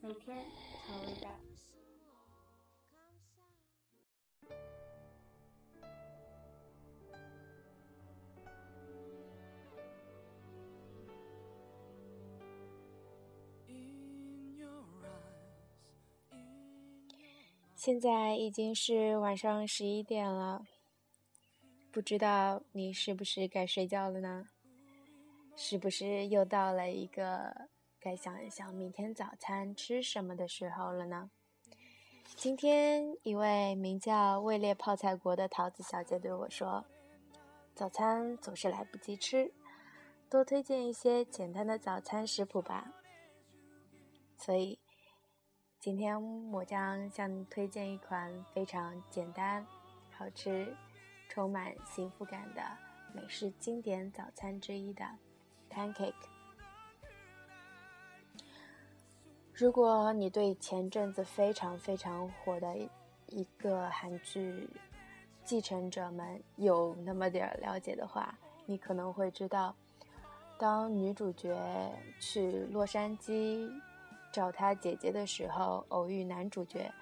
每天成为的。现在已经是晚上十一点了，不知道你是不是该睡觉了呢？是不是又到了一个该想一想明天早餐吃什么的时候了呢？今天一位名叫位列泡菜国的桃子小姐对我说：“早餐总是来不及吃，多推荐一些简单的早餐食谱吧。”所以。今天我将向你推荐一款非常简单、好吃、充满幸福感的美式经典早餐之一的 pancake。如果你对前阵子非常非常火的一个韩剧《继承者们》有那么点儿了解的话，你可能会知道，当女主角去洛杉矶。找她姐姐的时候，偶遇男主角，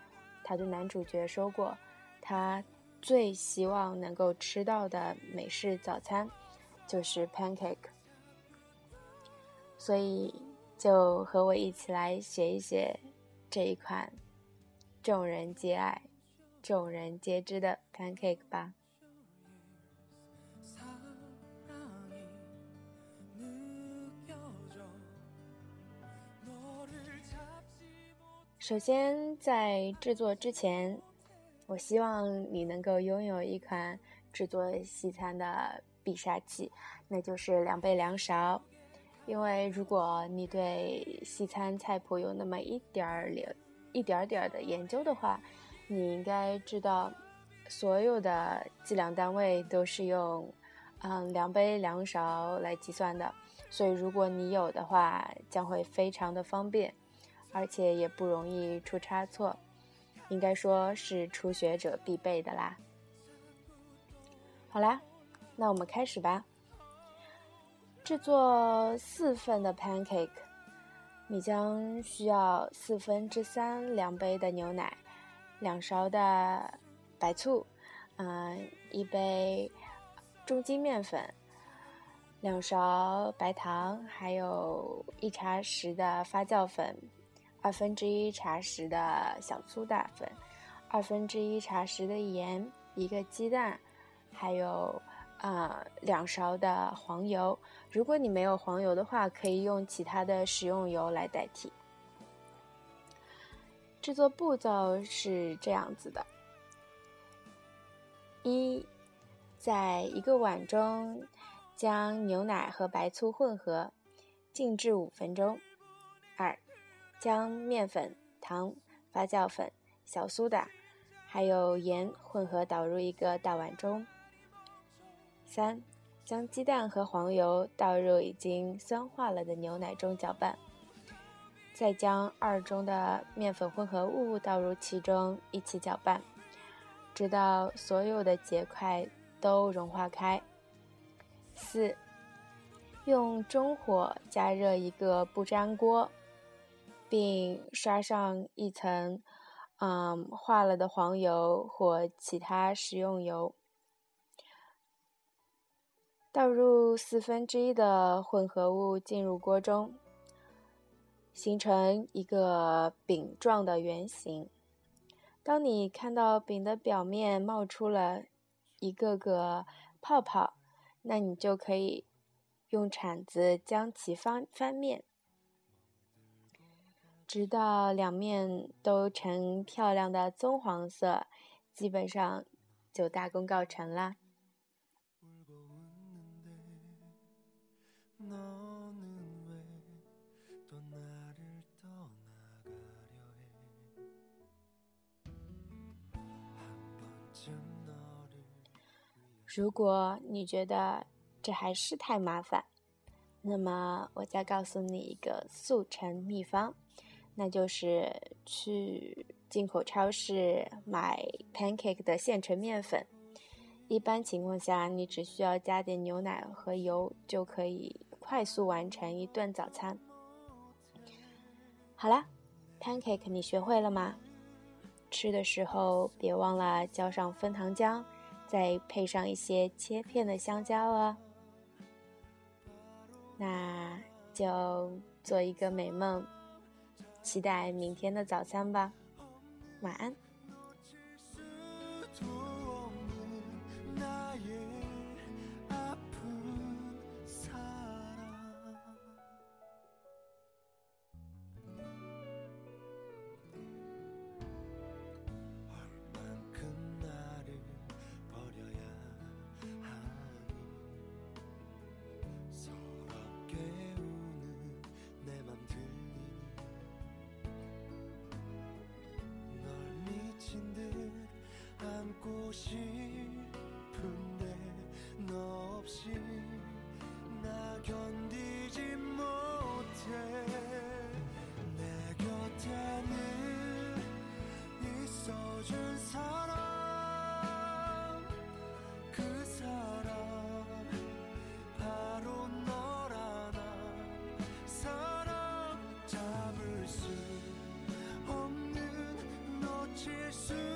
他对男主角说过，他最希望能够吃到的美式早餐就是 pancake。所以，就和我一起来学一学这一款众人皆爱、众人皆知的 pancake 吧。首先，在制作之前，我希望你能够拥有一款制作西餐的必杀技，那就是两杯量勺。因为如果你对西餐菜谱有那么一点儿了一点点儿的研究的话，你应该知道，所有的计量单位都是用嗯量杯量勺来计算的。所以，如果你有的话，将会非常的方便。而且也不容易出差错，应该说是初学者必备的啦。好啦，那我们开始吧。制作四份的 pancake，你将需要四分之三量杯的牛奶，两勺的白醋，嗯，一杯中筋面粉，两勺白糖，还有一茶匙的发酵粉。二分之一茶匙的小苏打粉，二分之一茶匙的盐，一个鸡蛋，还有啊两勺的黄油。如果你没有黄油的话，可以用其他的食用油来代替。制作步骤是这样子的：一，在一个碗中将牛奶和白醋混合，静置五分钟。二。将面粉、糖、发酵粉、小苏打，还有盐混合倒入一个大碗中。三、将鸡蛋和黄油倒入已经酸化了的牛奶中搅拌，再将二中的面粉混合物倒入其中一起搅拌，直到所有的结块都融化开。四、用中火加热一个不粘锅。并刷上一层，嗯，化了的黄油或其他食用油，倒入四分之一的混合物进入锅中，形成一个饼状的圆形。当你看到饼的表面冒出了一个个泡泡，那你就可以用铲子将其翻翻面。直到两面都呈漂亮的棕黄色，基本上就大功告成啦。如果你觉得这还是太麻烦，那么我再告诉你一个速成秘方。那就是去进口超市买 pancake 的现成面粉。一般情况下，你只需要加点牛奶和油，就可以快速完成一顿早餐。好啦 pancake 你学会了吗？吃的时候别忘了浇上枫糖浆，再配上一些切片的香蕉哦。那就做一个美梦，期待明天的早餐吧。晚安。 안고 싶은데 너 없이 나 견디지 못해. 내 곁에는 있어준 사람 그 사람 바로 너라 나. 사람 잡을 수 없는 놓칠 수